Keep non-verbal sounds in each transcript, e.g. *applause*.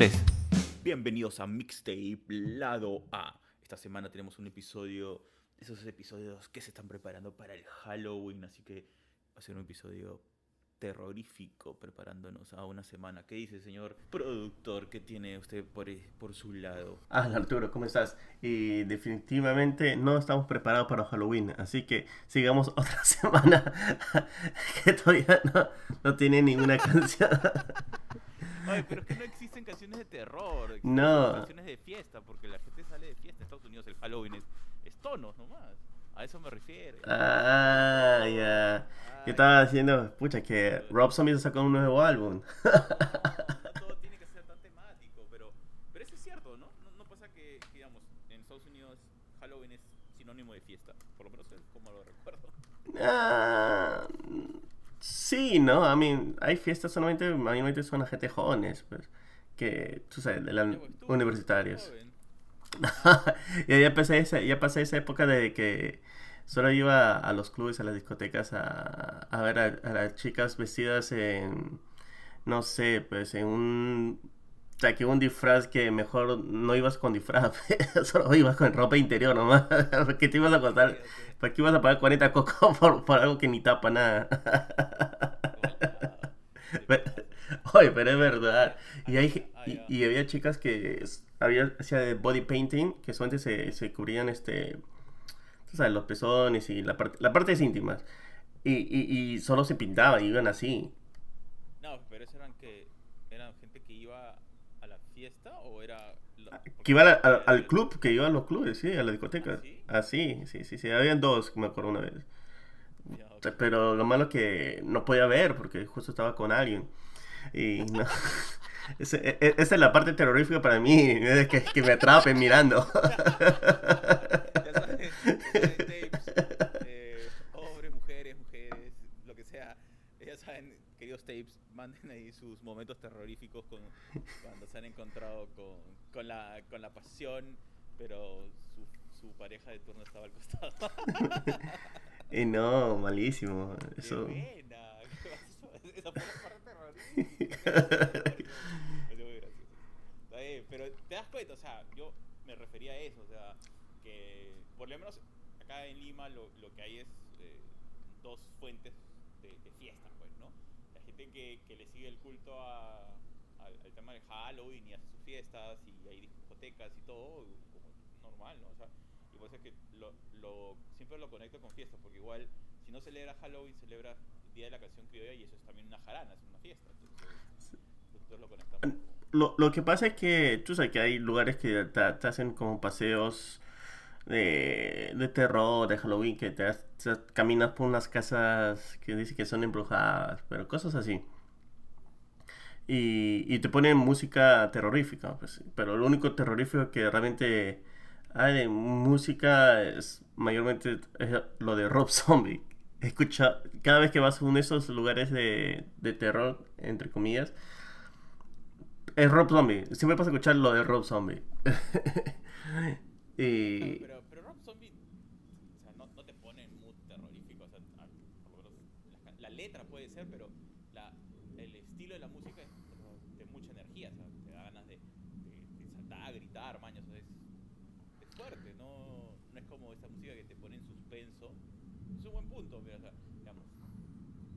3. Bienvenidos a Mixtape Lado A. Esta semana tenemos un episodio, esos episodios que se están preparando para el Halloween, así que va a ser un episodio terrorífico preparándonos a una semana. ¿Qué dice, señor productor? ¿Qué tiene usted por, por su lado? Ah, Arturo, ¿cómo estás? Y definitivamente no estamos preparados para Halloween, así que sigamos *laughs* otra semana que todavía no, no tiene ninguna canción. *laughs* Ay, pero es que no existen canciones de terror, No. canciones de fiesta, porque la gente sale de fiesta en Estados Unidos, el Halloween es, es tonos nomás. A eso me refiero. Ah, ya. Yo estaba diciendo, pucha, que Rob Zombie sacó un nuevo álbum. *laughs* no todo tiene que ser tan temático, pero, pero eso es cierto, ¿no? No, no pasa que, que, digamos, en Estados Unidos Halloween es sinónimo de fiesta, por lo menos es como lo recuerdo. Ah, sí, ¿no? I mean, hay fiestas solamente, mayormente son a gente jóvenes, pues, que, tú sabes, de la pues, tú, universitarios. *laughs* ya, ya pasé esa, ya pasé esa época de que solo iba a los clubes, a las discotecas a, a ver a, a las chicas vestidas en, no sé, pues en un, sea, que un disfraz que mejor no ibas con disfraz, *laughs* solo ibas con ropa interior nomás, *laughs* porque te ibas a costar. ¿para qué ibas a pagar 40 cocos *laughs* por, por algo que ni tapa nada? Pero- Oye, pero es verdad. Y, hay, Ah, y, y había chicas que es- había hacía body painting, que solamente se, se cubrían este, sabes, los pezones y la parte, la parte íntimas. Y, y, y solo se pintaban, iban así. No, pero eso eran que eran gente que iba fiesta o era la- Que iba al, al- al club, que iban a los clubes, sí, a la discoteca. ¿Ah, sí? Así, sí, sí, sí. Habían dos, me acuerdo una vez. Ya, ok. Pero lo malo que no podía ver porque justo estaba con alguien. Y no. *laughs* Ese- e- e- esa es la parte terrorífica para mí, es que, que me atrapen mirando. *laughs* Ya ustedes, tapes, *laughs* eh, hombres, mujeres, mujeres, lo que sea. Ya saben, queridos tapes, manden ahí sus momentos terroríficos con, cuando se han encontrado con, con, la, con la pasión, pero su, su pareja de turno estaba al costado. Y *laughs* no, malísimo. ¡Qué Eso. *laughs* Esa fue la parte bien, *laughs* pero te das cuenta, o sea, yo me refería a eso, o sea, que por lo menos acá en Lima lo, lo que hay es eh, dos fuentes de, de fiesta, gente que, que le sigue el culto a, al, al tema de Halloween y hace sus fiestas y hay discotecas y todo, como normal, ¿no? O sea, y por eso es que lo, lo, siempre lo conecto con fiestas, porque igual, si no celebra Halloween, celebra el Día de la Canción Criolla y eso es también una jarana, es una fiesta. Entonces, lo conectamos. Lo, lo que pasa es que tú sabes que hay lugares que te, te hacen como paseos de, de terror, de Halloween, que te, caminas por unas casas que dicen que son embrujadas, pero cosas así. Y, y te ponen música terrorífica, pues, pero lo único terrorífico que realmente hay de música es mayormente lo de Rob *laughs* Zombie. Escucha, cada vez que vas a uno de esos lugares de, de terror, entre comillas, es Rob Zombie. Siempre vas a escuchar lo de Rob Zombie. *laughs* pero Rob Zombie, o sea, no, no te pone en mood terrorífico, o sea, a- por lo menos la, ca- la letra puede ser, pero la, el estilo de la música es como de mucha energía, o sea, te da ganas de, de- de saltar, gritar, maños, o sea, es, es fuerte, no, no es como esa música que te pone en suspenso. Es un buen punto, pero, o sea, digamos,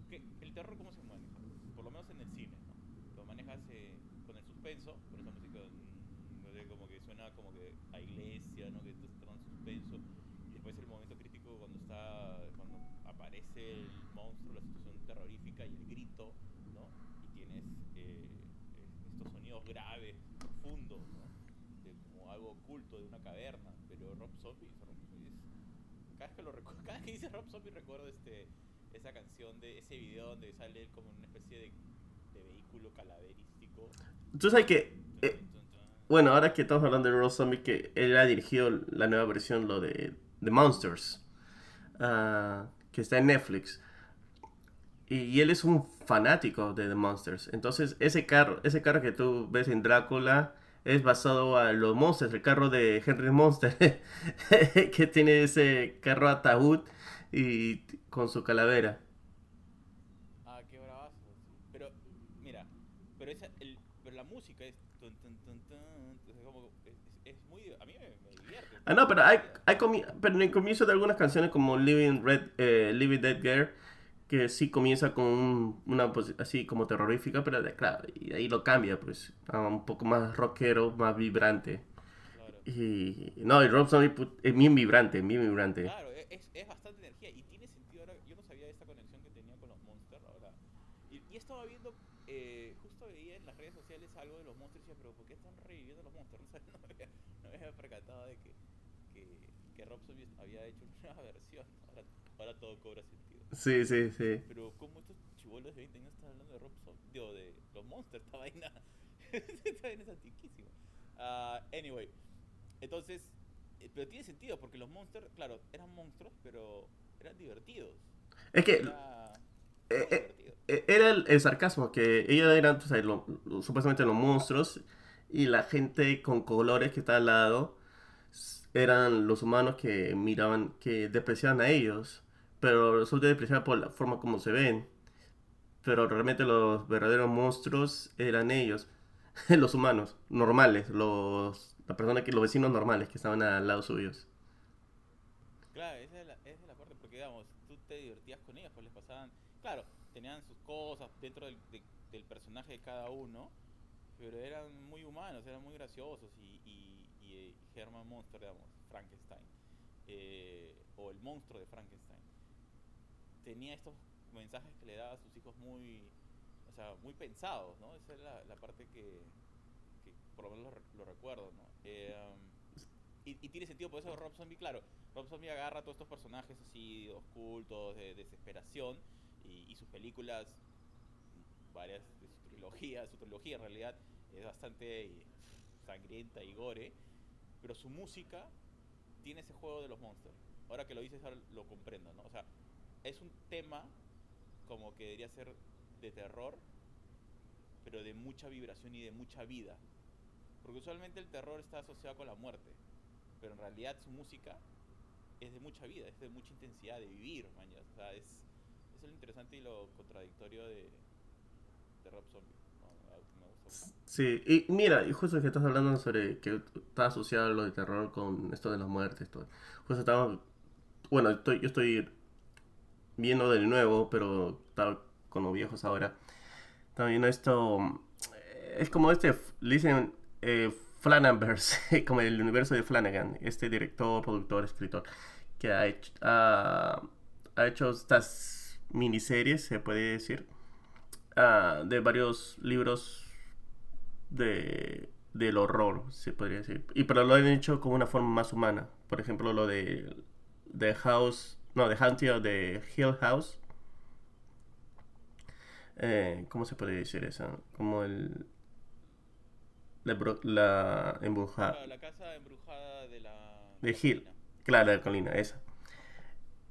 ¿qué- el terror cómo se maneja? Por lo menos en el cine, ¿no? Lo manejas eh, con el suspenso, con esa música mm, no sé, como que suena como que a iglesia, ¿no? Que te está en suspenso. Y después el momento crítico cuando está, cuando aparece el monstruo, la situación terrorífica y el grito, ¿no? Y tienes eh, eh, estos sonidos graves, profundos, ¿no? De como algo oculto de una caverna. Pero Rob Zombie, Rob Zombie es- cada vez que lo recuerdo, *laughs* cada vez que dice Rob Zombie recuerdo este esa canción de ese video donde sale él como una especie de, de vehículo calaverístico. Tú sabes que... Eh, bueno, ahora que estamos hablando de Rob Zombie, que él ha dirigido la nueva versión, lo de The Monsters, ah, que está en Netflix. Y, y él es un fanático de The Monsters. Entonces, ese carro, ese carro que tú ves en Drácula es basado a los Monsters, el carro de Henry Monster, *laughs* que tiene ese carro ataúd y con su calavera. Ah, qué bravazo. Pero, mira, pero, esa, el, pero la música es, tun, tun, tun, es, como, muy... A mí me, me divierte. Ah, no, pero hay, hay pero en el comienzo de algunas canciones como Living, Red, eh, Living Dead Girl, que sí comienza con un- una así como terrorífica, pero de- claro, y ahí lo cambia, pues, a un poco más rockero, más vibrante. Claro. Y no, y Rob Zombie es bien vibrante, bien vibrante. Claro, e- es, es bastante energía y tiene sentido ahora. Yo no sabía de esta conexión que tenía con los monsters ahora. Y, y estaba viendo, eh, justo veía en las redes sociales algo de los monsters y decía, pero ¿por qué están reviviendo los monsters? *laughs* No, sabía- no, había, no había percatado de que, que, que Rob Zombie había hecho una *laughs* versión. Ahora, ahora todo cobra sentido. Sí, sí, sí. Pero como estos chibolos de 20 años están hablando de Rob Zombie, digo, de los monsters, esta vaina, *laughs* esta vaina es antiquísima. Ah, anyway, entonces, eh, pero tiene sentido porque los monsters, claro, eran monstruos, pero eran divertidos. Es que Era, eh, eh, eh, era el, el sarcasmo, que ellos eran tú sabes, lo- supuestamente los monstruos y la gente con colores que está al lado eran los humanos que miraban, que despreciaban a ellos, pero resulta despreciar por la forma como se ven. Pero realmente los verdaderos monstruos eran ellos, *laughs* los humanos, normales, los, la persona que, los vecinos normales que estaban al lado suyos. Claro, esa es la, esa es la parte, porque digamos, tú te divertías con ellos, pues les pasaban, claro, tenían sus cosas dentro del, de- del personaje de cada uno, pero eran muy humanos, eran muy graciosos y, y, y, eh, Herman Monster, digamos, Frankenstein, eh, o el monstruo de Frankenstein, tenía estos mensajes que le daba a sus hijos muy, o sea, muy pensados, ¿no? Esa es la, la parte que, que por lo menos lo, lo recuerdo, ¿no? Eh, um, y, y tiene sentido por eso Rob Zombie, claro. Rob Zombie agarra todos estos personajes así ocultos, de desesperación, y, y sus películas, varias de su trilogía, su trilogía en realidad es bastante eh, sangrienta y gore, pero su música tiene ese juego de los monsters. Ahora que lo dices, ahora lo comprendo, ¿no? O sea, es un tema como que debería ser de terror, pero de mucha vibración y de mucha vida. Porque usualmente el terror está asociado con la muerte, pero en realidad su música es de mucha vida, es de mucha intensidad, de vivir, mañas. O sea, es, es lo interesante y lo contradictorio de, de Rob Zombie. Sí, y mira, y justo que estás hablando sobre que está asociado lo de terror con esto de la muerte, esto. Justo estaba, bueno, estoy, yo estoy viendo de nuevo, pero estaba con los viejos ahora. Viendo esto, eh, es como este, le dicen eh, *laughs* como el universo de Flanagan, este director, productor, escritor, que ha hecho, ha, ha hecho estas miniseries, se puede decir, ah, de varios libros de, del horror, se podría decir. Y pero lo han hecho con una forma más humana. Por ejemplo, lo de The House, no, The Haunting of the Hill House. Eh, ¿Cómo se podría decir eso? Como el... La, embru- la embrujada. La, la casa embrujada de la... De Hill. colina. Claro, la colina, esa.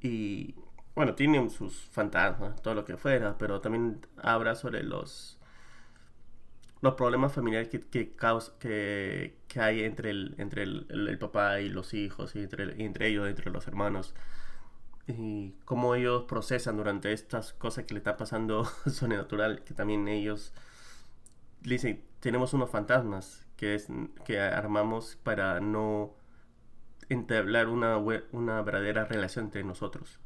Y bueno, tiene sus fantasmas, todo lo que fuera, pero también habla sobre los los problemas familiares que, que, caus- que, que hay entre el, entre el, el- el papá y los hijos, y entre, entre ellos, entre los hermanos. Y cómo ellos procesan durante estas cosas que le está pasando *laughs* sobrenatural, que también ellos dicen, tenemos unos fantasmas que, es, que armamos para no entablar una, una verdadera relación entre nosotros.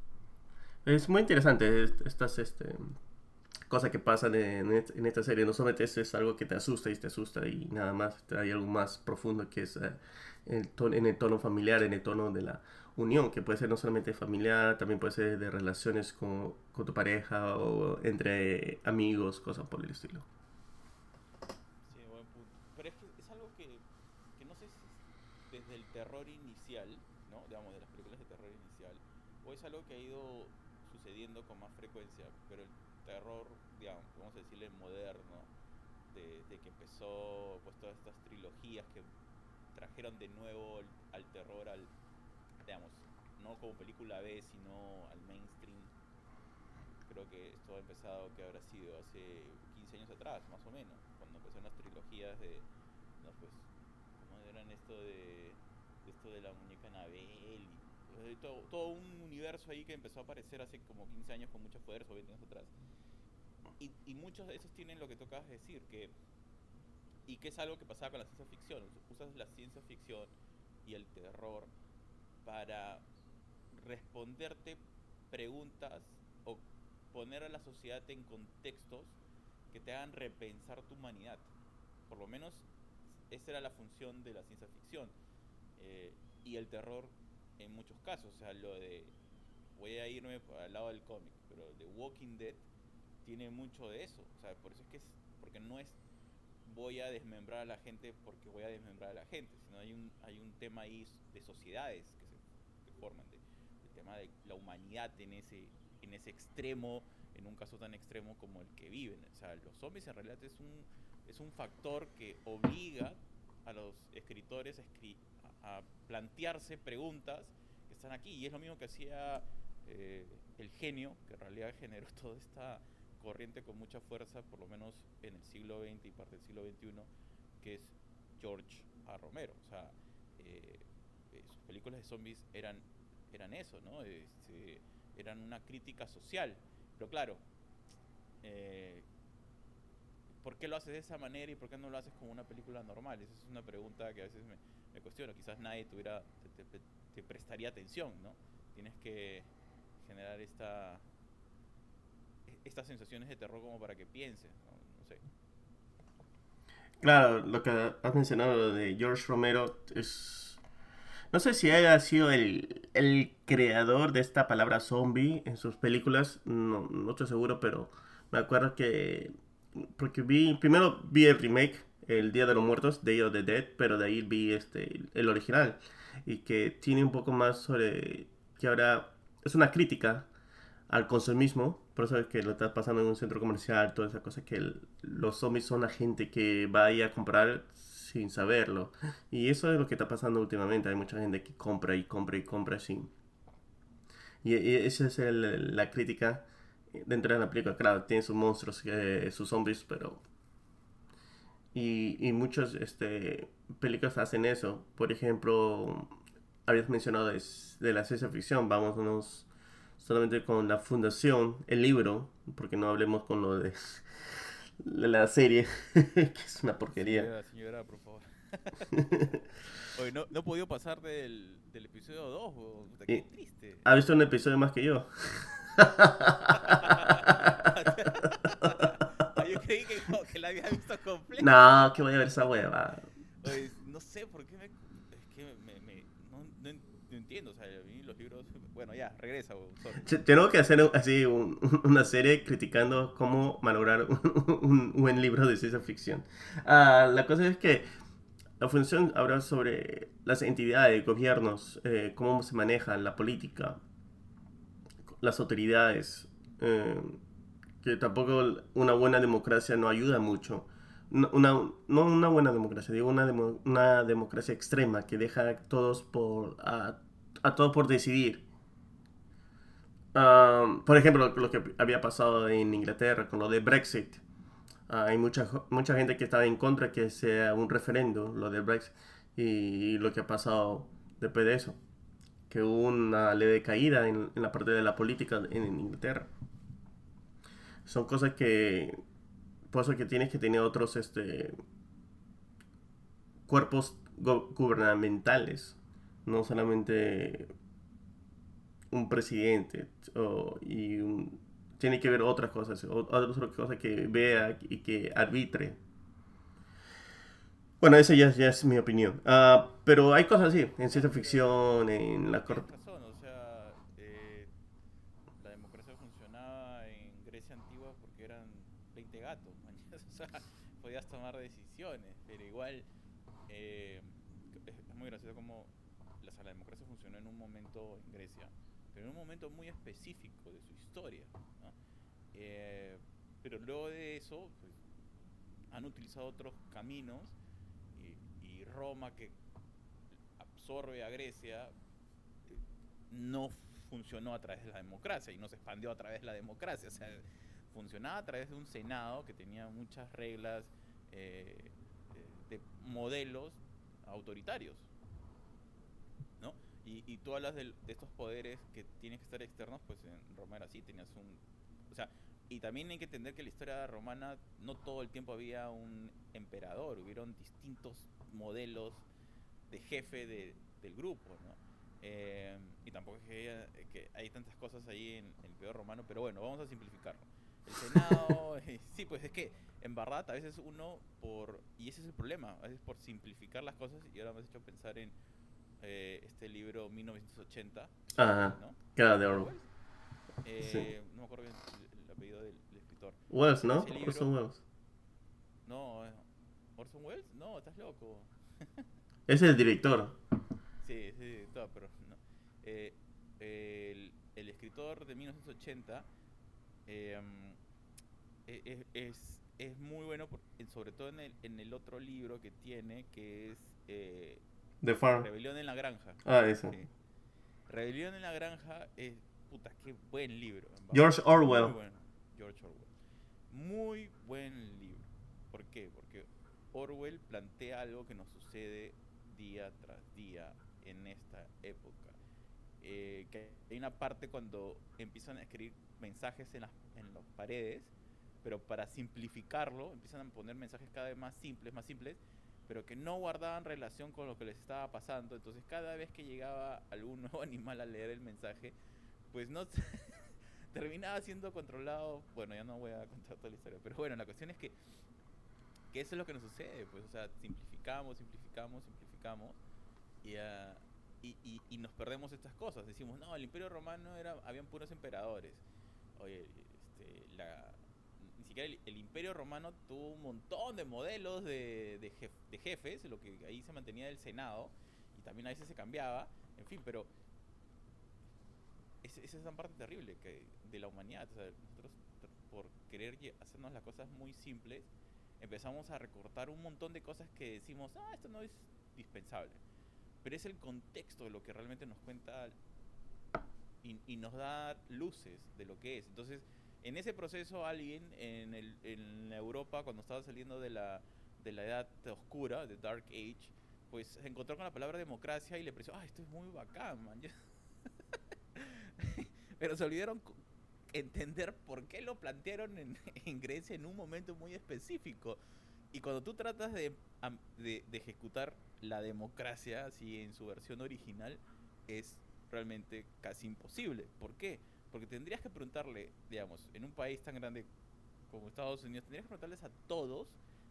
Es muy interesante es- estas este, cosas que pasan en, et- en esta serie. No solamente es, es algo que te asusta y te asusta y nada más. Hay algo más profundo que es eh, el tono- en el tono familiar, en el tono de la unión, que puede ser no solamente familiar, también puede ser de relaciones con, con tu pareja o entre amigos, cosas por el estilo. Sí, buen punto. Pero es que es algo que, que no sé si es desde el terror inicial, ¿no? Digamos, de las películas de terror inicial, o es algo que ha ido sucediendo con más frecuencia, pero el terror, digamos, vamos a decirle moderno, de, de que empezó pues todas estas trilogías que trajeron de nuevo al, terror al, digamos, no como película B, sino al mainstream. Creo que esto ha empezado, que habrá sido hace 15 años atrás, más o menos, cuando empezaron las trilogías de, no, pues, ¿cómo eran esto de, de esto de la muñeca Anabel? Eh, todo, todo un universo ahí que empezó a aparecer hace como 15 años con mucha fuerza, o 20 años atrás. Y, y muchos de esos tienen lo que de decir, que, y que es algo que pasaba con la ciencia ficción. Usas la ciencia ficción y el terror para responderte preguntas o poner a la sociedad en contextos que te hagan repensar tu humanidad. Por lo menos esa era la función de la ciencia ficción. Eh, y el terror en muchos casos. O sea, lo de. Voy a irme al lado del cómic, pero The Walking Dead tiene mucho de eso. O sea, por eso es que es. Porque no es voy a desmembrar a la gente porque voy a desmembrar a la gente, sino hay un, hay un tema ahí de sociedades que forman, de, el tema de la humanidad en ese, en ese extremo, en un caso tan extremo como el que viven. O sea, los zombies en realidad es un, es un factor que obliga a los escritores a, a plantearse preguntas que están aquí. Y es lo mismo que hacía eh, el genio, que en realidad generó *laughs* toda esta corriente con mucha fuerza, por lo menos en el siglo XX y parte del siglo XXI, que es George A. Romero. O sea, eh, películas de zombies eran, eran eso, ¿no? Este, eran una crítica social. Pero claro, eh, ¿por qué lo haces de esa manera y por qué no lo haces como una película normal? Esa es una pregunta que a veces me, me cuestiono. Quizás nadie tuviera, te, prestaría atención, ¿no? Tienes que generar esta estas sensaciones de terror como para que pienses. Claro, lo que has mencionado de George Romero es... No sé si haya sido el, el creador de esta palabra zombie en sus películas, no, no estoy seguro, pero me acuerdo que... Porque vi, primero vi el remake, El Día de los Muertos, Day of the Dead, pero de ahí vi este, el original, y que tiene un poco más sobre... que ahora es una crítica al consumismo, por eso es que lo estás pasando en un centro comercial, toda esa cosa, que los zombies son la gente que va a comprar sin saberlo. Y eso es lo que está pasando últimamente, hay mucha gente que compra y compra y compra sin... Y, esa es la crítica dentro de la película, claro, tiene sus monstruos, eh, sus zombies, pero... Y, y muchas este, películas hacen eso. Por ejemplo, habías mencionado de, de la ciencia ficción, vamos unos solamente con la fundación, el libro, porque no hablemos con lo de la serie, *laughs* que es una porquería. Señora, señora por favor. *laughs* Oye, no, no he podido pasar del, del episodio 2, qué Y- triste. ¿Ha visto un episodio más que yo? *laughs* Ah, yo creí que, como que la había visto completa. No, que voy a ver esa hueva. Oye, no sé por qué me. Es que me. me no, no no entiendo, o sea, a mí los libros. Bueno, ya, regresa, Tengo que hacer así un- *laughs* una serie criticando cómo malograr un, *laughs* un buen libro de ciencia ficción. Ah, la cosa es que la función habla sobre las entidades, gobiernos, eh, cómo se maneja la política, las autoridades, eh, que tampoco una buena democracia no ayuda mucho. No una, no una buena democracia, digo una, demo- una democracia extrema que deja a todos por, a, a todos por decidir. Um, por ejemplo, lo que había pasado en Inglaterra con lo de Brexit. Ah, hay mucha, mucha gente que estaba en contra que sea un referendo, lo de Brexit, y, lo que ha pasado después de eso. Que hubo una leve caída en, la parte de la política en, Inglaterra. Son cosas que. Por eso que tienes que tener otros este, cuerpos gubernamentales, no solamente un presidente o- y un- tiene que ver otras cosas, otras cosas que vea y que arbitre. Bueno, esa ya, es- ya es mi opinión. Ah, pero hay cosas así, en ciencia ficción, en la corte. razón, o sea, eh, la democracia funcionaba en Grecia antigua porque eran 20 gatos, *laughs* o sea, podías tomar decisiones, pero igual eh, es, es muy gracioso como la, la democracia funcionó en un momento en Grecia, pero en un momento muy específico de su historia, ¿no? Eh, pero luego de eso, pues, han utilizado otros caminos y, Roma que absorbe a Grecia no funcionó a través de la democracia y no se expandió a través de la democracia. O sea, funcionaba a través de un Senado que tenía muchas reglas eh, de modelos autoritarios. Y, y tú hablas del- de, estos poderes que tienen que estar externos, pues en Roma era así, tenías un... O sea, y también hay que entender que en la historia romana no todo el tiempo había un emperador, hubieron distintos modelos de jefe de- del grupo, ¿no? Eh, y tampoco es que, haya- que hay tantas cosas ahí en, en el Imperio Romano, pero bueno, vamos a simplificarlo. El Senado, *laughs* eh, sí, pues es que en verdad a veces uno por, y ese es el problema, a veces por simplificar las cosas, y ahora me has hecho pensar en eh, este libro 1980, Ajá. ¿no? Queda de Orwell. Eh, No me acuerdo bien el, el apellido del, del escritor. Wells, ¿no? Libro- Orson Welles. No, eh, Orson Welles, no, estás loco. *laughs* Es el director. Sí, sí, todo, pero no. Eh, el, el escritor de 1980 eh, mm, e- e- es, es muy bueno, sobre todo en el, en el otro libro que tiene, que es eh, The Farm. Rebelión en la Granja. Ah, ese. Sí. Rebelión en la Granja es, puta, qué buen libro. George Orwell. Muy bueno, George Orwell. Muy buen libro. ¿Por qué? Porque Orwell plantea algo que nos sucede día tras día en esta época. Eh, que hay una parte cuando empiezan a escribir mensajes en las, en las paredes, pero para simplificarlo, empiezan a poner mensajes cada vez más simples, más simples, pero que no guardaban relación con lo que les estaba pasando. Entonces, cada vez que llegaba algún *laughs* nuevo animal a leer el mensaje, pues no *laughs* terminaba siendo controlado. Bueno, ya no voy a contar toda la historia, pero bueno, la cuestión es que, que eso es lo que nos sucede, pues, o sea, simplificamos, simplificamos, simplificamos y, ah, y, y- y nos perdemos estas cosas. Decimos, no, el Imperio Romano era, habían puros emperadores. Oye, este, la, siquiera el, el Imperio Romano tuvo un montón de modelos de, de, jef- de jefes, lo que ahí se mantenía el Senado, y también a veces se cambiaba, en fin, pero es- esa es la parte terrible que, de la humanidad. O sea, nosotros, tr- por querer hacernos las cosas muy simples, empezamos a recortar un montón de cosas que decimos, ah, esto no es dispensable. Pero es el contexto de lo que realmente nos cuenta y, y nos da luces de lo que es. Entonces, en ese proceso, alguien en, el, en Europa, cuando estaba saliendo de la, de la edad oscura, de Dark Age, pues se encontró con la palabra democracia y le pareció, ah, esto es muy bacán, man. *laughs* Pero se olvidaron entender por qué lo plantearon en, en Grecia en un momento muy específico. Y cuando tú tratas de, de, de ejecutar la democracia así en su versión original, es realmente casi imposible. ¿Por qué? Porque tendrías que preguntarle, digamos, en un país tan grande como Estados Unidos, tendrías que preguntarles a todos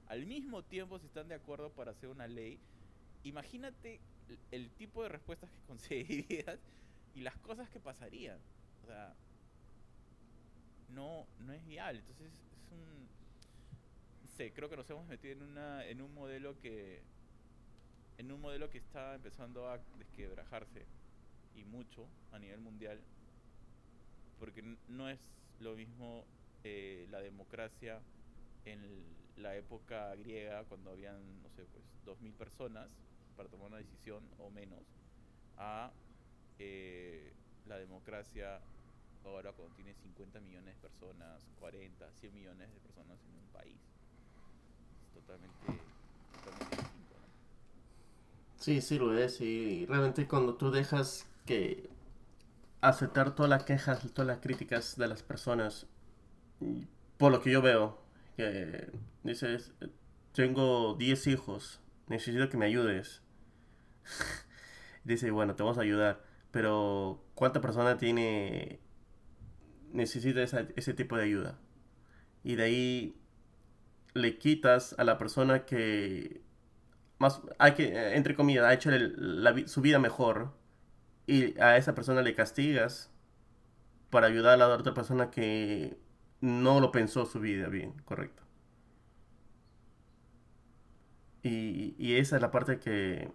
al mismo tiempo si están de acuerdo para hacer una ley. Imagínate el, tipo de respuestas que *laughs* conseguirías y las cosas que pasarían. O sea, no, no es viable. Entonces es un... Creo que nos hemos metido en, una, en un modelo que... En un modelo que está empezando a desquebrajarse y mucho a nivel mundial porque no es lo mismo eh, la democracia en la época griega cuando habían, no sé, pues 2.000 personas para tomar una decisión o menos, a eh, la democracia ahora cuando tiene 50 millones de personas, 40, 100 millones de personas en un país. Es totalmente, totalmente distinto, ¿no? Sí, sí lo es. Y realmente cuando tú dejas que aceptar todas las quejas, todas las críticas de las personas, por lo que yo veo, que dices, tengo 10 hijos, necesito que me ayudes. *laughs* Dice, bueno, te vamos a ayudar, pero ¿cuánta persona tiene, necesita ese tipo de ayuda? Y de ahí le quitas a la persona que más hay que entre comillas ha hecho su vida mejor y a esa persona le castigas para ayudar a la otra persona que no lo pensó su vida bien, correcto. Y, y esa es la parte que,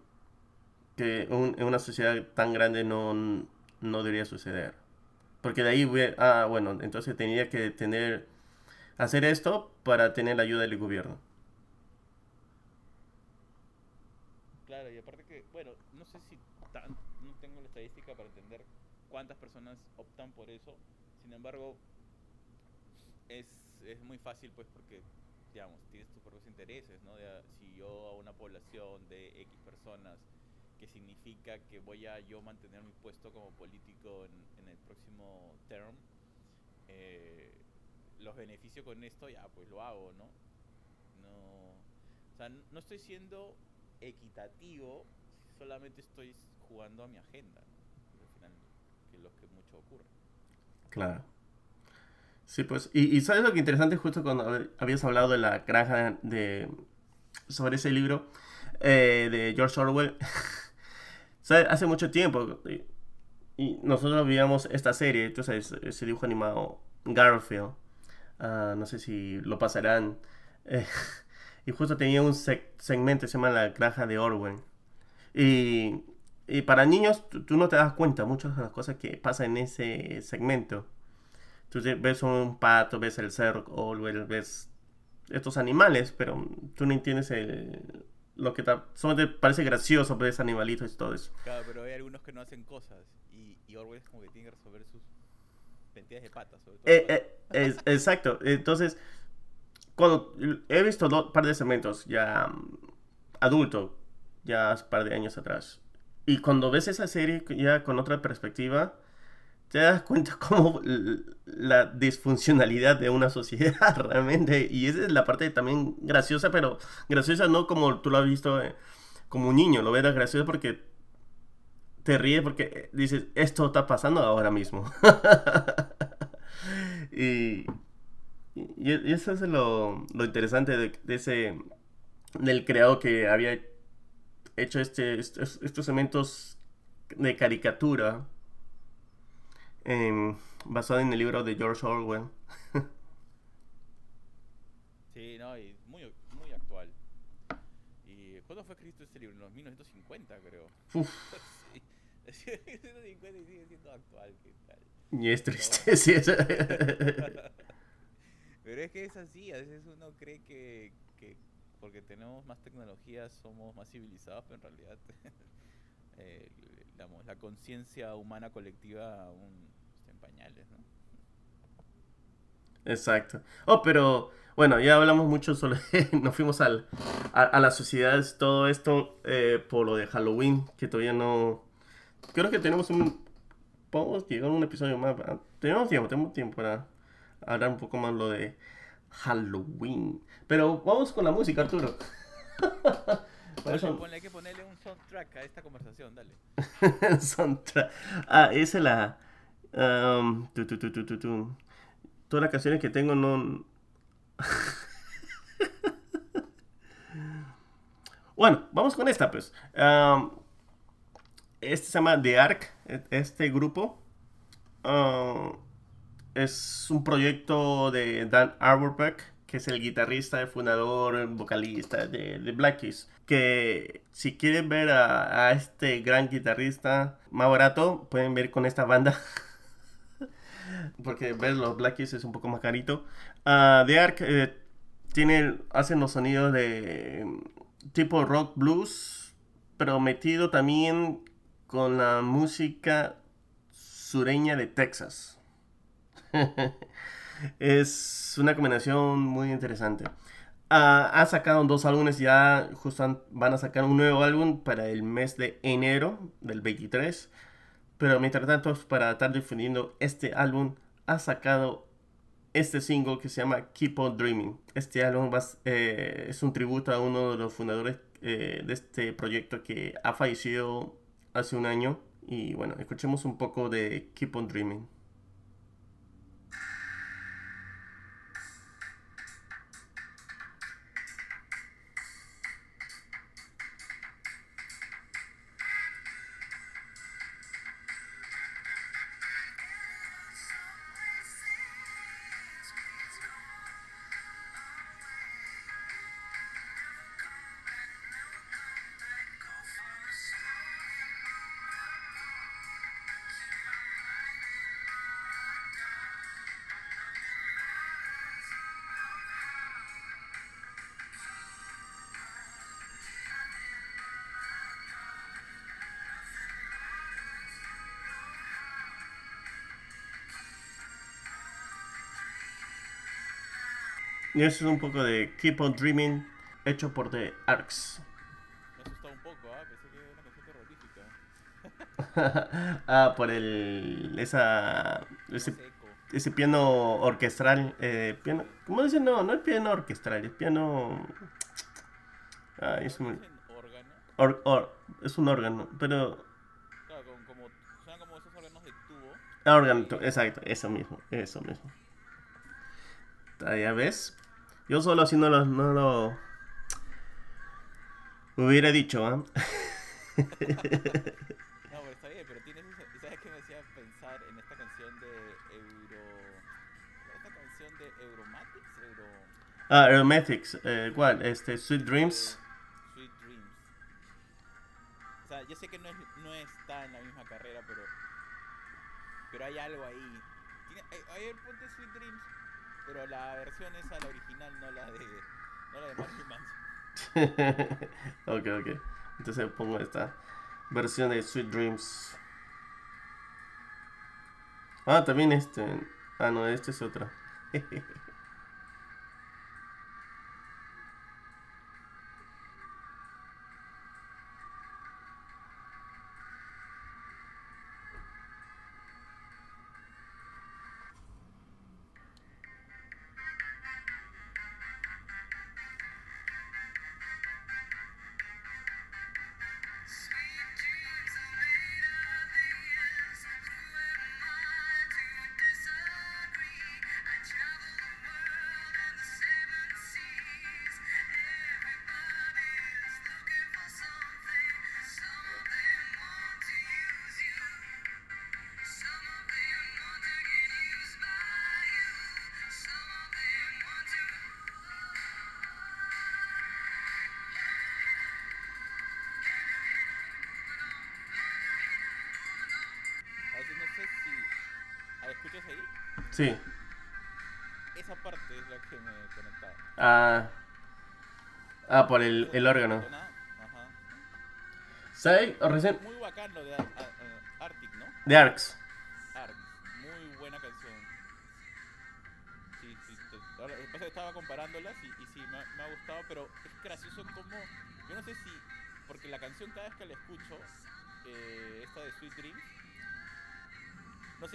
que un- en una sociedad tan grande no, no debería suceder. Porque de ahí, ah, bueno, entonces tenía que tener, hacer esto para tener la ayuda del gobierno. Claro, y aparte que, bueno, no sé si tan, no tengo la para entender cuántas personas optan por eso. Sin embargo, es, es muy fácil, pues, porque, digamos, tienes tus propios intereses, ¿no? Si yo a una población de X personas, que significa que voy a yo mantener mi puesto como político en, en el próximo term, eh, los beneficio con esto, ya, pues lo hago, ¿no? No, o sea, no estoy siendo equitativo solamente estoy jugando a mi agenda. Lo que mucho ocurre. Claro. Sí, pues, y, sabes lo que interesante justo cuando hab- habías hablado de la granja de sobre ese libro eh, de George Orwell. *laughs* ¿Sabes? Hace mucho tiempo y, nosotros veíamos esta serie, tú sabes, ese dibujo animado Garfield. Ah, no sé si lo pasarán. *laughs* Y justo tenía un seg- segmento que se llama La granja de Orwell. Y, y para niños tú, tú no te das cuenta muchas de las cosas que pasan en ese segmento. Tú te- ves un pato, ves el cerro, Orwell, ves estos animales, pero tú no entiendes el, lo que ta- solamente parece gracioso, ves animalitos y todo eso. Claro, pero hay algunos que no hacen cosas y, y Orwell es como que tiene que resolver sus mentiras de patas, sobre todo. Eh, eh, es- exacto. Entonces, cuando he visto un par de segmentos ya mm, adulto, ya un par de años atrás, y cuando ves esa serie ya con otra perspectiva, te das cuenta *laughs* como la disfuncionalidad de una sociedad *laughs* realmente. Y esa es la parte también graciosa, pero graciosa no como tú lo has visto eh, como un niño, lo ves gracioso porque te ríes porque dices, esto está pasando ahora mismo. *laughs* y, y- eso es lo, lo interesante de, de ese del creador que había hecho este, estos, estos elementos de caricatura em, basado en el libro de George Orwell. *laughs* Sí, no, y muy, muy actual. ¿Y cuándo fue escrito este libro? En los 1950, creo. Uf, *laughs* sí, *laughs* 1950 y sigue siendo actual, ¿qué tal? y es triste, sí, es- Pero es que es así, a veces uno cree que, que porque tenemos más tecnología somos más civilizados, pero en realidad *laughs* eh, la conciencia humana colectiva aún está en pañales, ¿no? Exacto. Oh, pero bueno, ya hablamos mucho sobre. *laughs* Nos fuimos al, a, a las sociedades, todo esto eh, por lo de Halloween, que todavía no. Creo que tenemos un. Podemos llegar a un episodio más. Tenemos tiempo, tenemos tiempo para hablar un poco más lo de Halloween. Pero vamos con la música, Arturo. *laughs* Hay que ponerle un soundtrack a esta conversación, dale. *laughs* Soundtrack. Ah, esa es la. um, tu, tu, tu, tu, tu, tu. Todas las canciones que tengo no. *laughs* bueno, vamos con esta, pues. Um, este se llama The Ark, e- este grupo. Uh, es un proyecto de Dan Auerbach, que es el guitarrista, el fundador, el vocalista de, de Black Keys. Que si quieren ver a, este gran guitarrista más barato, pueden ver con esta banda. *laughs* Porque ver los Black Keys es un poco más carito. Ah, The Ark eh, tiene, hacen los sonidos de tipo rock blues, pero metido también con la música sureña de Texas. *laughs* es una combinación muy interesante. Ah, ha sacado dos álbumes ya, justo van a sacar un nuevo álbum para el mes de enero del 23. Pero mientras tanto, para estar difundiendo este álbum, ha sacado este single que se llama Keep on Dreaming. Este álbum eh, es un tributo a uno de los fundadores eh, de este proyecto que ha fallecido hace un año. Y bueno, escuchemos un poco de Keep on Dreaming. Y eso es un poco de Keep on Dreaming, hecho por The Arcs. Me asustó un poco, ¿ah? Pensé que era una canción terrorífica. *laughs* ah, por el. esa. ese, ese piano orquestral. Eh, piano, ¿Cómo dicen? No, no es piano orquestral, es piano. Ah, es un, ¿Dicen órgano? or- or- es un órgano, pero. Claro, como, como, suenan como esos órganos de tubo Organ, exacto, eso mismo, eso mismo. Ya ves. Yo solo así no lo, no lo hubiera dicho, ¿ah? *laughs* No, pero está bien, pero tienes esa- ¿y ¿Sabes qué me hacía pensar en esta canción de Euro. Esta canción de Euromatics? Euro. Ah, Hermetics, eh, ¿cuál? Este, Sweet Dreams. eh, Sweet Dreams. O sea, yo sé que no, es, no está en la misma carrera, pero. Pero hay algo ahí. Tiene, hay, hay el ponte Sweet Dreams, pero la versión esa, la original, no la de. No la de Marilyn Manson. *laughs* ok, ok. Entonces pongo esta versión de Sweet Dreams. Ah, también este. Ah, no, este es otra. *laughs* Sí. Esa parte es la que me conectaba. Ah. Ah, por el, el órgano. Ajá. ¿Sabes? Recién. Muy bacán lo de Ar- Ar- eh, Arctic, ¿no? De Arcs.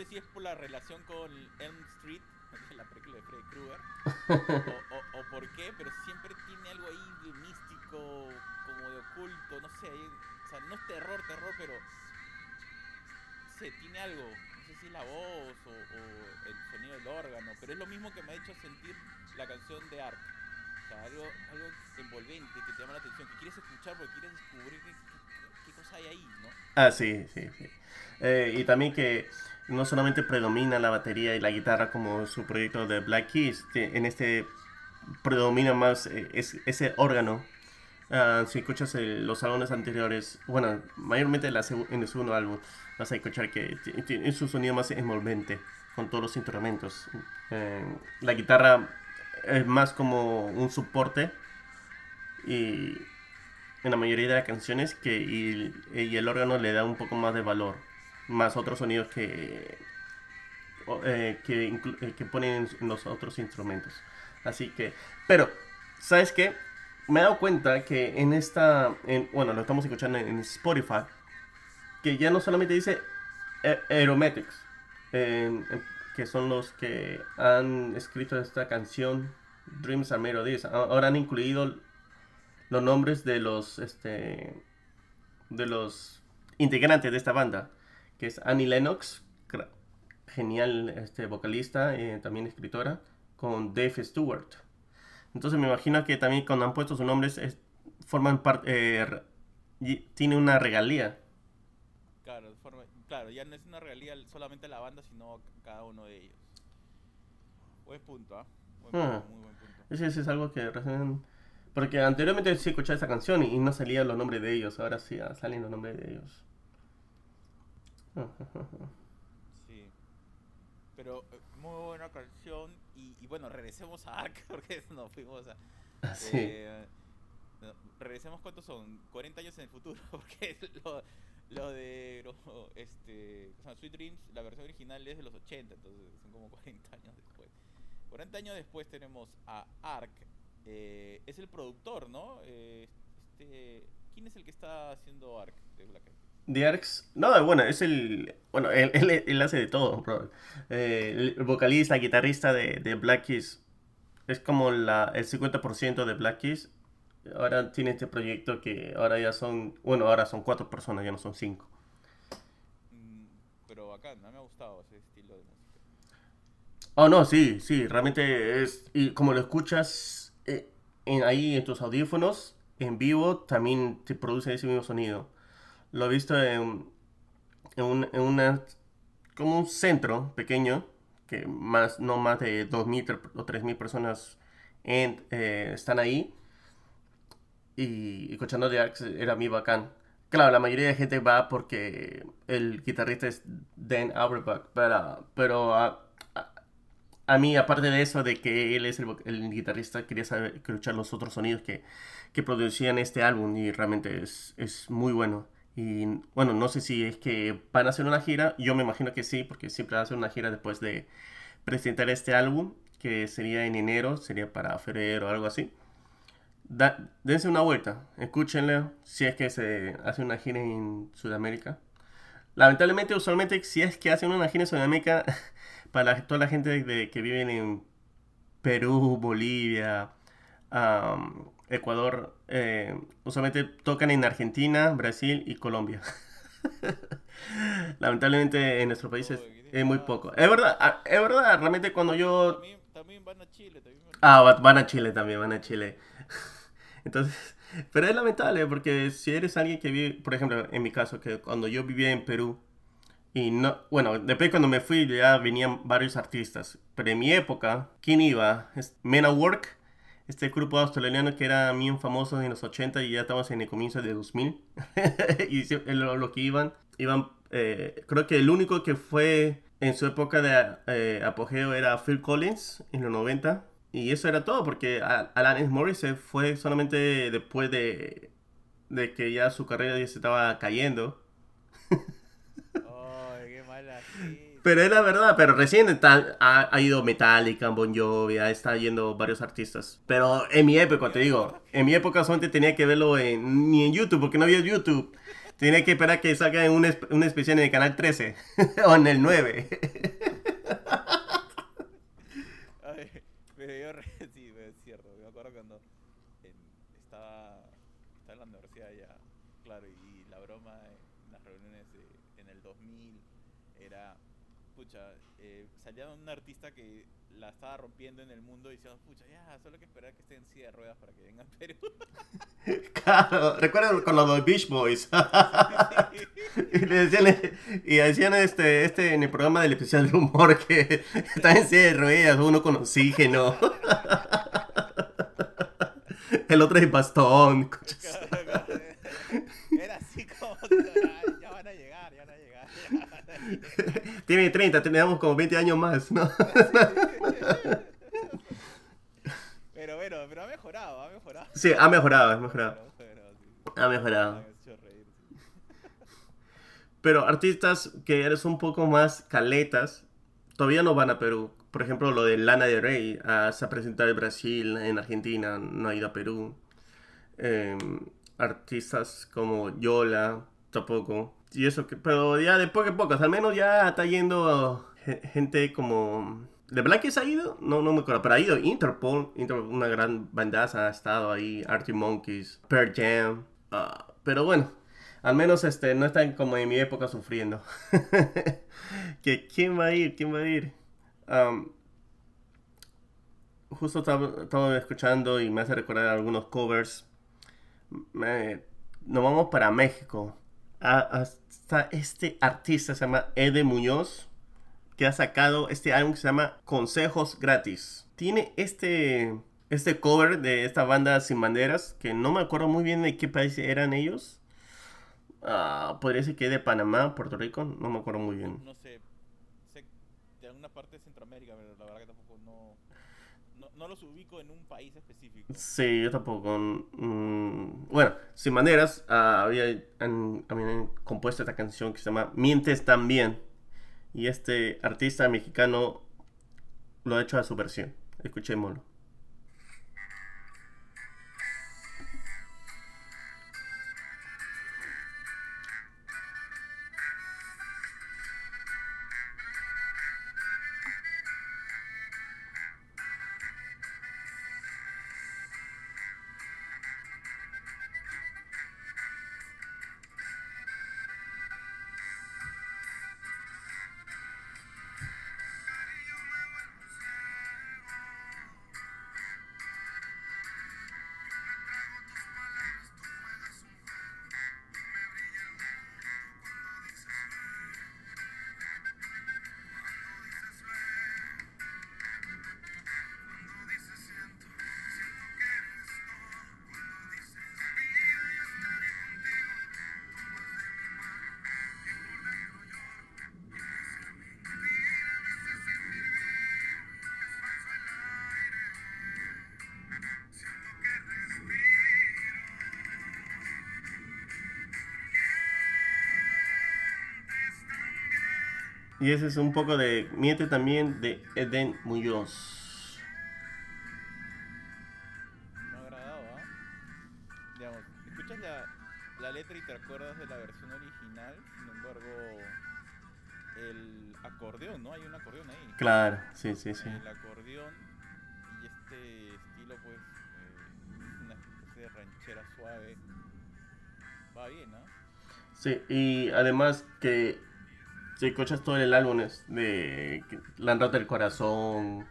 Sé si es por la relación con Elm Street, *laughs* la película de Freddy Krueger, *laughs* o, o, o por qué, pero siempre tiene algo ahí de místico, como de oculto, no sé, ahí- o sea, no es terror, terror, pero sé, tiene algo, no sé si es la voz o, o el sonido del órgano, pero es lo mismo que me ha hecho sentir la canción de Ark. O sea, algo, algo envolvente que te llama la atención, que quieres escuchar porque quieres descubrir qué, qué- qué cosa hay ahí, ¿no? Ah, sí, sí, sí. Eh, y también que no solamente predomina la batería y la guitarra como su proyecto de Black Keys, en este predomina más eh, es, ese órgano. Ah, si escuchas el- los álbumes anteriores, bueno, mayormente en el segundo álbum, vas a escuchar que tiene su sonido más envolvente con todos los instrumentos. Eh, la guitarra es más como un soporte y en la mayoría de las canciones que y el órgano le da un poco más de valor, más otros sonidos que eh, que, eh, que ponen en los otros instrumentos. Así que, pero, ¿sabes qué? Me he dado cuenta que en esta, en- bueno, lo estamos escuchando en Spotify, que ya no solamente dice eh, Aerometics, en- en- que son los que han escrito esta canción, Dreams and Melodies, ahora han incluido los nombres de los, este, de los integrantes de esta banda, que es Annie Lennox, genial este, vocalista, eh, también escritora, con Dave Stewart. Entonces me imagino que también cuando han puesto sus nombres es- forman parte, tiene una regalía. Claro, forma- claro, ya no es una realidad solamente la banda, sino cada uno de ellos. Buen punto, ¿ah? Buen Ah. punto, muy buen punto. Ese, ese es algo que recién... Porque anteriormente sí escuchaba esa canción y, y no salían los nombres de ellos, ahora sí ah, salen los nombres de ellos. Sí. Pero eh, muy buena canción. Y, y bueno, regresemos a Ark, *laughs* porque nos fuimos a. Sí. eh, no, regresemos, ¿cuántos son? 40 años en el futuro, *laughs* porque lo, lo de lo- este, o sea, Sweet Dreams, la versión original es de los 80, entonces son como 40 años después. 40 años después tenemos a Ark, eh, es el productor, ¿no? Eh, este, ¿Quién es el que está haciendo Ark de Black Eyed? The Arcs, no, bueno, es el, bueno, él, él, él hace de todo, bro. Eh, el vocalista, guitarrista de, de Black Keys, es como la, el 50% de Black Keys. Ahora tiene este proyecto que ahora ya son, bueno, ahora son cuatro personas, ya no son cinco. Mm, Pero bacán, mí me ha gustado ese estilo de música. Oh, no, sí, sí, realmente es. Y como lo escuchas eh, en, ahí en tus audífonos, en vivo, también te produce ese mismo sonido. Lo he visto en, en, un, en una. como un centro pequeño, que más, no más de 2.000 o 3.000 personas eh, están ahí. Y escuchando de Axe era muy bacán. Claro, la mayoría de gente va porque el guitarrista es Dan Auerbach, pero, a, a- a mí, aparte de eso, de que él es el, el guitarrista, quería saber, escuchar los otros sonidos que, que producían este álbum y realmente es, es muy bueno. Y bueno, no sé si es que van a hacer una gira, yo me imagino que sí, porque siempre hacen una gira después de presentar este álbum, que sería en enero, sería para febrero o algo así. Da- dense una vuelta, escúchenlo si es que se hace una gira en Sudamérica. Lamentablemente, usualmente, si es que hacen una gira en Sudamérica, *laughs* para toda la gente de, que viven en Perú, Bolivia, am, Ecuador, eh, usualmente tocan en Argentina, Brasil y Colombia. *laughs* Lamentablemente en nuestro país es, muy poco. Es verdad, ah, es verdad, realmente cuando yo También, van a Chile, también van Ah, va- van a Chile también, van a Chile. *laughs* Entonces, pero es lamentable porque si eres alguien que vive, por ejemplo, en mi caso, que cuando yo vivía en Perú, y no, bueno, después cuando me fui ya venían varios artistas, pero en mi época, ¿quién iba? Es Men at Work, este grupo australiano que era bien famoso en los 80 y ya estamos en el comienzo de 2000. *laughs* y lo, lo que iban, iban, eh, creo que el único que fue en su época de eh, apogeo era Phil Collins en los 90. Y eso era todo, porque Alanis Morissette fue solamente después de, de que ya su carrera ya se estaba cayendo. Ay, qué mala gente. Pero es la verdad, pero recién está- ha, ha ido Metallica, Bon Jovi, está yendo varios artistas. Pero en mi época, te digo, en mi época solamente tenía que verlo en, ni en YouTube, porque no había YouTube. Tenía que esperar que salga en un, un especial en el canal 13 *laughs* o en el 9. Ay, pero yo *laughs* sí, es cierto. Me acuerdo cuando en- estaba, en la universidad ya, claro, y la broma las reuniones en el 2000 era, pucha, eh, salía un artista que la estaba rompiendo en el mundo y decíamos, pucha, ya, solo hay que esperar que esté en silla de ruedas para que venga a Perú. *laughs* Claro, recuerdo con los Beach Boys. *laughs* y, le decían, y decían este, este en el programa del especial de humor que está en silla de ruedas, uno con oxígeno. *laughs* El otro es bastón. Era así como, "Ay, ya van a llegar, ya van a llegar. ya van a llegar". *laughs* Tiene 30, tenemos como 20 años más, ¿no? Pero bueno, pero ha mejorado, ha mejorado. Sí, ha mejorado, ha mejorado. Ha mejorado. Pero artistas que eres un poco más caletas, todavía no van a Perú. Por ejemplo, lo de Lana del Rey, ah, se ha presentado en Brasil, en Argentina, no ha ido a Perú. Eh, artistas como Yola, tampoco. Y eso que, pero ya de poco a poco, al menos ya está yendo ge- gente como... ¿De Black ha ido? No, no me acuerdo, pero ha ido Interpol, Interpol, una gran bandaza, ha estado ahí, Arctic Monkeys, Pearl Jam. ah, pero bueno, al menos este, no están como en mi época sufriendo. *laughs* que ¿Quién va a ir? ¿Quién va a ir? Justo estaba, estaba escuchando y me hace recordar algunos covers. Me- nos vamos para México. Hasta este artista se llama Ede Muñoz, que ha sacado este álbum que se llama Consejos Gratis. Tiene este, este cover de esta banda Sin Banderas, que no me acuerdo muy bien de qué país eran ellos. Ah, podría ser que de Panamá, Puerto Rico, no me acuerdo muy bien. No sé, de alguna parte de Centroamérica, pero la verdad que tampoco no, los ubico en un país específico. Sí, yo tampoco. mm, bueno, Sin Maneras ah, había, compuesto esta canción que se llama Mientes también. Y este artista mexicano lo ha hecho a su versión. Escuchémoslo. Y ese es un poco de Miente también de Eden Muñoz. Ha agradado, ¿ah? Digamos, escuchas la, la letra y te acuerdas de la versión original, sin embargo, el acordeón, ¿no? Hay un acordeón ahí. Claro, sí, sí, sí. El acordeón y este estilo, pues, eh, una especie de ranchera suave. Va bien, ¿no? Sí, y además que si escuchas todo el álbum es de La han roto el corazón,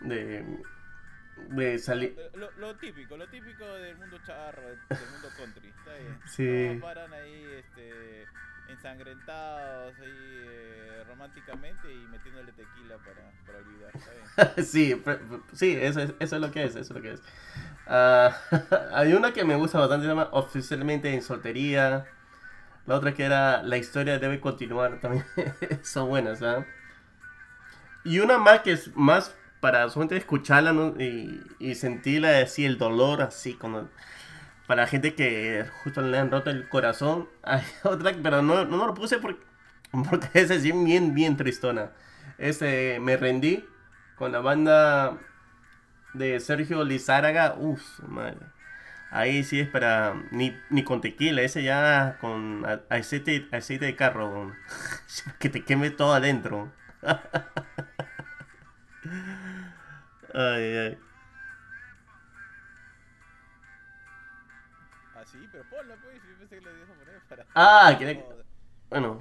de, de salir... Lo, lo típico, lo típico del mundo charro, del mundo country, está bien. *laughs* Sí. Todos paran ahí, este, ensangrentados, ahí, eh, románticamente y metiéndole tequila para, para olvidar, está bien. *laughs* sí, pre- sí, eso es, eso es lo que es, eso es lo que es. Ah, *laughs* hay una que me gusta bastante, se llama Oficialmente en Soltería. La otra que era La historia debe continuar, también *laughs* son buenas, ¿ah? Y una más que es más para solamente escucharla y, y sentirla así, el dolor así, como para gente que justo le han roto el corazón. *laughs* Hay otra, pero no, no lo puse porque, porque es así bien, bien tristona. Ese Me Rendí con la banda de Sergio Lizárraga. Uff, madre. Ahí sí es para. Ni, ni con tequila, ese ya con a- aceite, aceite de carro. *laughs* que te queme todo adentro. *laughs* ay, ay. Ah, sí, pero ponlo, pues, yo pensé que lo ibas a poner para... Ah, que-. Bueno,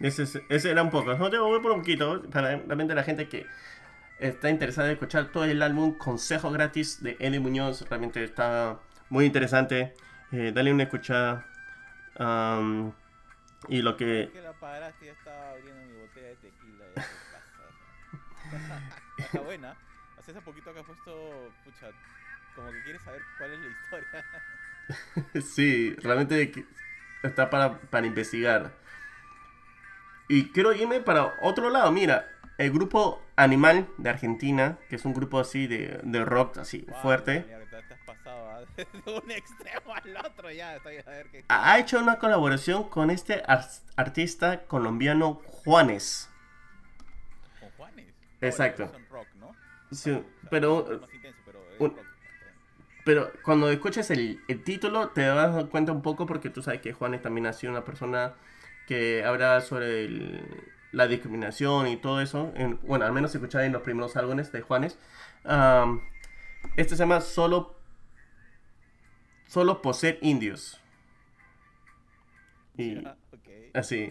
ese, es- ese era un poco. No te voy por un poquito. Para realmente la gente que está interesada en escuchar todo el álbum Consejo Gratis de Eddie Muñoz. Realmente está muy interesante. Eh, dale una escuchada. Am, y lo que. que la ya estaba abriendo mi botella de tequila. *laughs* Está buena. Hace hace poquito que has puesto, pucha, como que quieres saber cuál es la historia. *laughs* Sí, realmente está para, para investigar. Y quiero irme para otro lado. Mira, el grupo Animal de Argentina, que es un grupo así de, de rock así fuerte, mierda, te, te has pasado ¿ah? *laughs* de un extremo al otro ya. Estoy a ver qué. ha hecho una colaboración con este ar- artista colombiano Juanes. Con Juanes. Exacto. Oh, pero, pero un- cuando escuches el, el título te vas a dar cuenta un poco porque tú sabes que Juanes también ha sido una persona que habla sobre el- la discriminación y todo eso. En- bueno, al menos escuchaba en los primeros álbumes de Juanes. Este se llama Solo, Solo por ser indios. Y ok, así.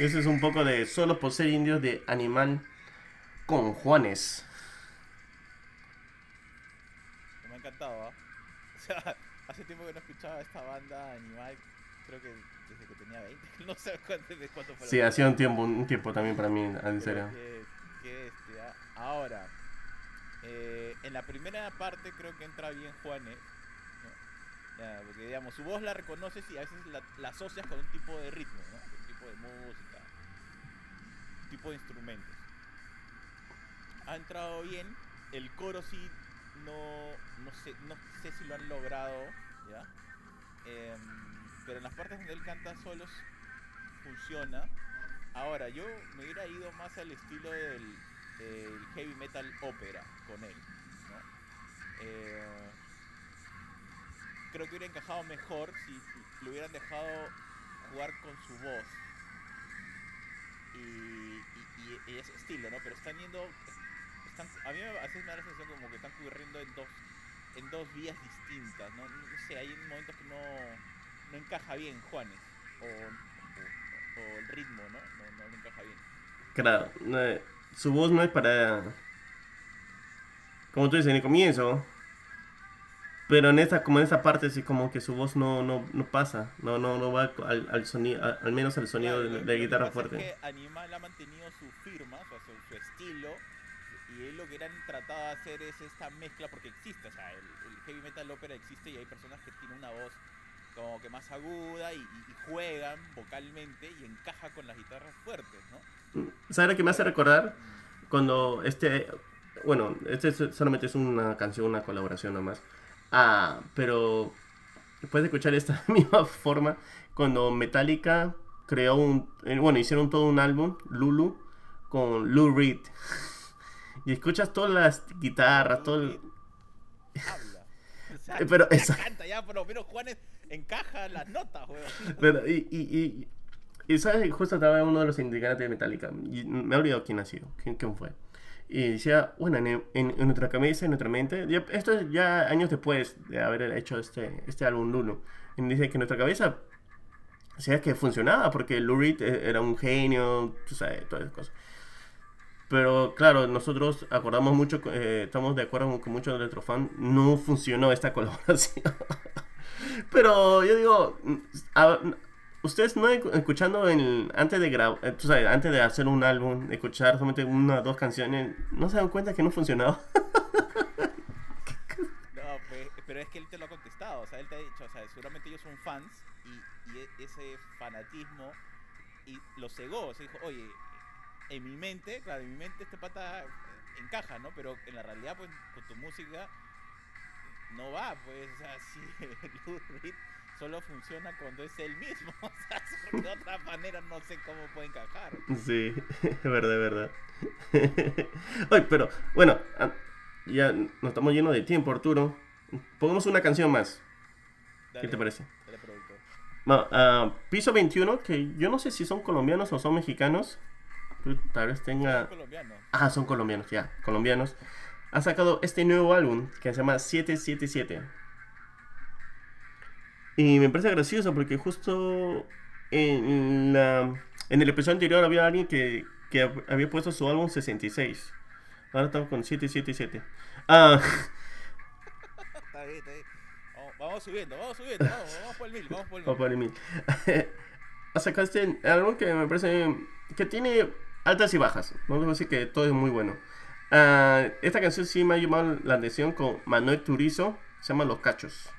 Ese es un poco de Solo por ser indios de Animal con Juanes. Me ha encantado, ¿ah? *laughs* O sea, hace tiempo que no escuchaba esta banda animal creo que desde que tenía 20, *laughs* no sé cuánto, desde cuánto fue. Sí, ha sido un tiempo, un tiempo también para mí, en serio. que- que, este, a- ahora, eh, en la primera parte creo que entra bien Juanes, ¿no? Ya, porque digamos, su voz la reconoces y a veces la, la asocias con un tipo de ritmo, ¿no? Un tipo de música, tipo de instrumentos. Ha entrado bien, el coro sí no, no, sé, no sé si lo han logrado, ¿ya? Em, pero en las partes donde él canta solos funciona. Ahora, yo me hubiera ido más al estilo del, heavy metal ópera con él. Eh, creo que hubiera encajado mejor si lo hubieran dejado jugar con su voz. Y, y- ese estilo, ¿no? Pero están yendo. Están, a mí a veces me da la sensación como que están corriendo en dos, en dos vías distintas, ¿no? No sé, hay momentos que no, no encaja bien Juanes. O, o- o el ritmo, ¿no? No, no le encaja bien. Claro, su voz no es para. Como tú dices en el comienzo. Pero en esta, como en esta parte, sí, como que su voz no, no, no pasa. No, no, no va al, al sonido, al, al menos al sonido Claro, de, de lo que guitarra pasa fuerte. Es que Animal ha mantenido su firma, o sea, su, su estilo, y él lo que han tratado de hacer es esta mezcla, porque existe, o sea, el, el heavy metal ópera existe y hay personas que tienen una voz como que más aguda y, y- juegan vocalmente y encaja con las guitarras fuertes, ¿no? ¿Sabes lo que me hace recordar? Cuando este. Bueno, este es- solamente es una canción, una colaboración nomás. Ah, pero. Puedes escuchar esta *laughs* misma forma cuando Metallica creó un. eh, Bueno, hicieron todo un álbum, Lulu, con Lou Reed. *laughs* Y escuchas todas las guitarras, todo el- Habla. O sea, pero ya esa- canta, ya menos Juanes encaja las notas, weón. *laughs* Pero, y, y, y, y, ¿sabes? Justo estaba uno de los integrantes de Metallica. Y me he olvidado quién ha sido, quién, quién fue. Y decía, bueno, en, en- en nuestra cabeza, en nuestra mente, ya- esto es ya años después de haber hecho este, este álbum Lulu. Y dice que nuestra cabeza, o sea, que funcionaba, porque Lou Reed eh, era un genio, tú sabes, todas esas cosas. Pero claro, nosotros acordamos mucho, eh, estamos de acuerdo con muchos de nuestros fans, no funcionó esta *laughs* colaboración. Pero yo digo, mm, a- ustedes no escu- escuchando el, antes de grabar, sabes, antes de hacer un álbum, escuchar solamente una o dos canciones, no se dan cuenta que no funcionaba. No, pues, pero es que él te lo ha contestado, o sea, él te ha dicho, o sea, seguramente ellos son fans y, e- ese fanatismo y lo cegó, o sea, dijo, oye, en mi mente, claro, en mi mente este pata eh, encaja, ¿no? Pero en la realidad, pues, con tu música no va, pues, o sea, *laughs* sí, Lou Reed solo funciona cuando es él mismo, *laughs* o sea, porque de otra manera no sé cómo puede encajar. Sí, es *laughs* verdad, es verdad. *laughs* Oye, pero bueno, ah, ya nos estamos llenos de tiempo, Arturo. Pongamos una canción más. ¿Qué te parece? Dale. Ma- ah, Piso 21, que yo no sé si son colombianos o son mexicanos. Tú tal vez tenga... Colombiano. Ah, son colombianos, ya, colombianos. Ha sacado este nuevo álbum que se llama 777. Y me parece gracioso porque justo en, la, en el episodio anterior había alguien que, que hab- había puesto su álbum 66. Ahora estamos con 777. Ah, *laughs* Está bien, está bien. Vamos, vamos subiendo, vamos subiendo, vamos, vamos por el mil, vamos por el mil. Vamos por el mil. *laughs* Este álbum que me parece que tiene altas y bajas. No debo decir que todo es muy bueno. Ah, esta canción sí me ha llamado la atención con Manuel Turizo. Se llama Los Cachos.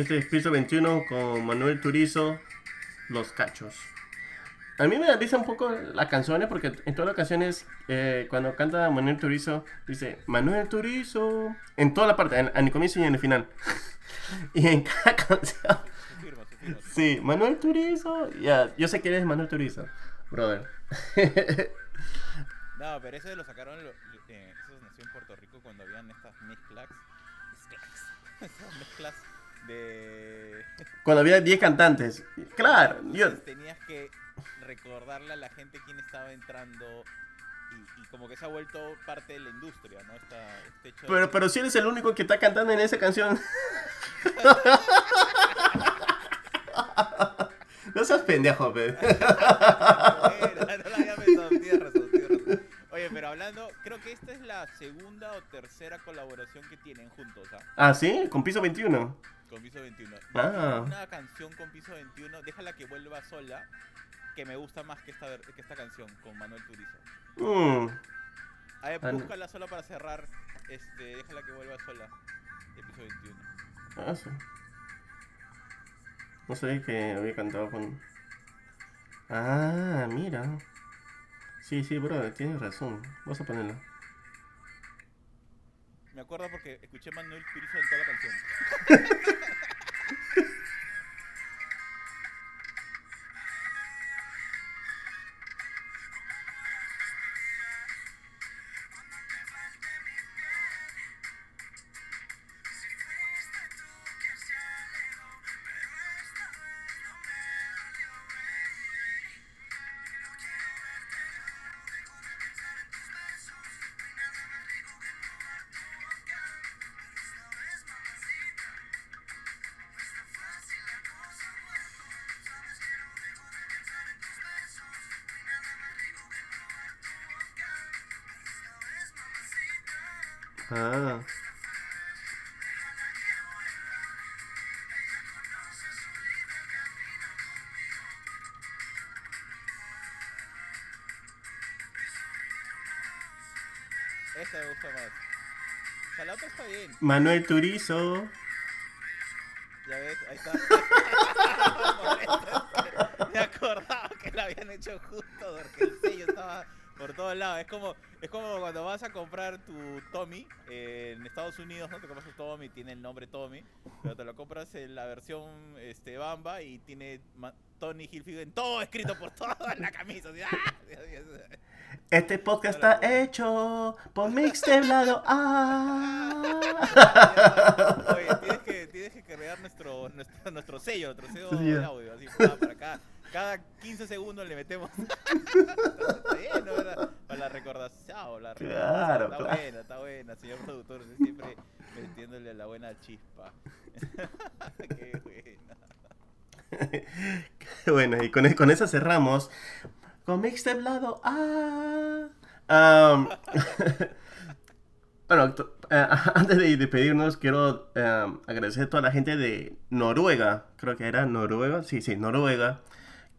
Este es piso 21 con Manuel Turizo, Los Cachos. A mí me da risa un poco las canciones porque en todas las canciones, eh, cuando canta Manuel Turizo, dice Manuel Turizo. En toda la parte, en, en el comienzo y en el final. *laughs* y en cada canción. Sí, Manuel Turizo. Ya, yo sé que eres Manuel Turizo, brother. No, pero ese lo sacaron, lo- eh, eso nació en Puerto Rico cuando habían estas mezclas, mezclas, *laughs* esas mezclas de... Cuando había 10 cantantes. Claro, yo. Tenías que recordarle a la gente quién estaba entrando y, y como que se ha vuelto parte de la industria, ¿no? Esta, este hecho de- Pero, pero si eres el único que está cantando en esa canción. *laughs* no seas pendejo, pe. *laughs* Oye, pero hablando, creo que esta es la segunda o tercera colaboración que tienen juntos, ¿ah? Ah, sí, con piso 21. Con Piso 21. Ah. Una canción con Piso 21, déjala que vuelva sola, que me gusta más que esta, que esta canción con Manuel Turizo. Mm, A ver, no. búscala sola para cerrar, este, déjala que vuelva sola, de Piso 21. ah, sí. No sabía que había cantado con. Ah, mira. Sí, sí, bro, tienes razón. Vamos a ponerlo. Me acuerdo porque escuché Manuel Turizo en toda la canción. *laughs* Me gusta más. Otra está bien. Manuel Turizo. Ya ves, ahí está. *laughs* Me acordaba que la habían hecho justo porque el sello estaba por todos lados. Es como, es como cuando vas a comprar tu Tommy eh, en Estados Unidos, ¿no? Te compras tu Tommy, tiene el nombre Tommy, pero te lo compras en la versión este, Bamba y tiene Tony Hilfiger en todo escrito por toda la camisa. así, ¡ah! Este podcast está hecho por Mixtape Lado A. *laughs* Oye, tienes que, tienes que cargar nuestro, nuestro, nuestro sello, nuestro sello de audio, así para, para acá. Cada 15 segundos le metemos. *laughs* está bien, ¿no? Para la recordación, la recordación. Claro, Está claro. buena, está buena, señor productor. Siempre metiéndole la buena chispa. *laughs* Qué buena. bueno, y con, con eso cerramos. Con Mixtape Lado A. Am, *laughs* bueno, eh, *laughs* antes de despedirnos, quiero eh, agradecer a toda la gente de Noruega. Creo que era Noruega. Sí, sí, Noruega.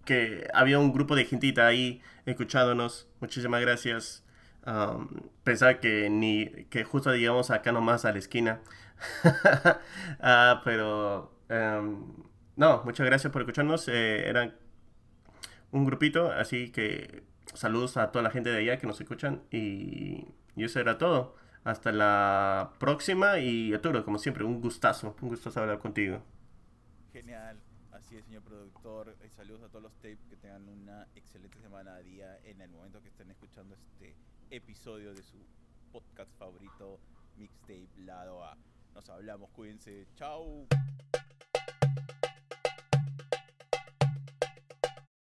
Que había un grupo de gentita ahí escuchándonos. Muchísimas gracias. Am, pensaba que ni que justo llegamos acá nomás a la esquina. *laughs* Ah, pero em, no, muchas gracias por escucharnos. Eh, eran un grupito, así que saludos a toda la gente de allá que nos escuchan y, y eso era todo. Hasta la próxima y Arturo, como siempre, un gustazo, un gustazo hablar contigo. Genial. Así es, señor productor. Eh, saludos a todos los tapes. Que tengan una excelente semana a día en el momento que estén escuchando este episodio de su podcast favorito, Mixtape Lado A. Nos hablamos, cuídense. Chao.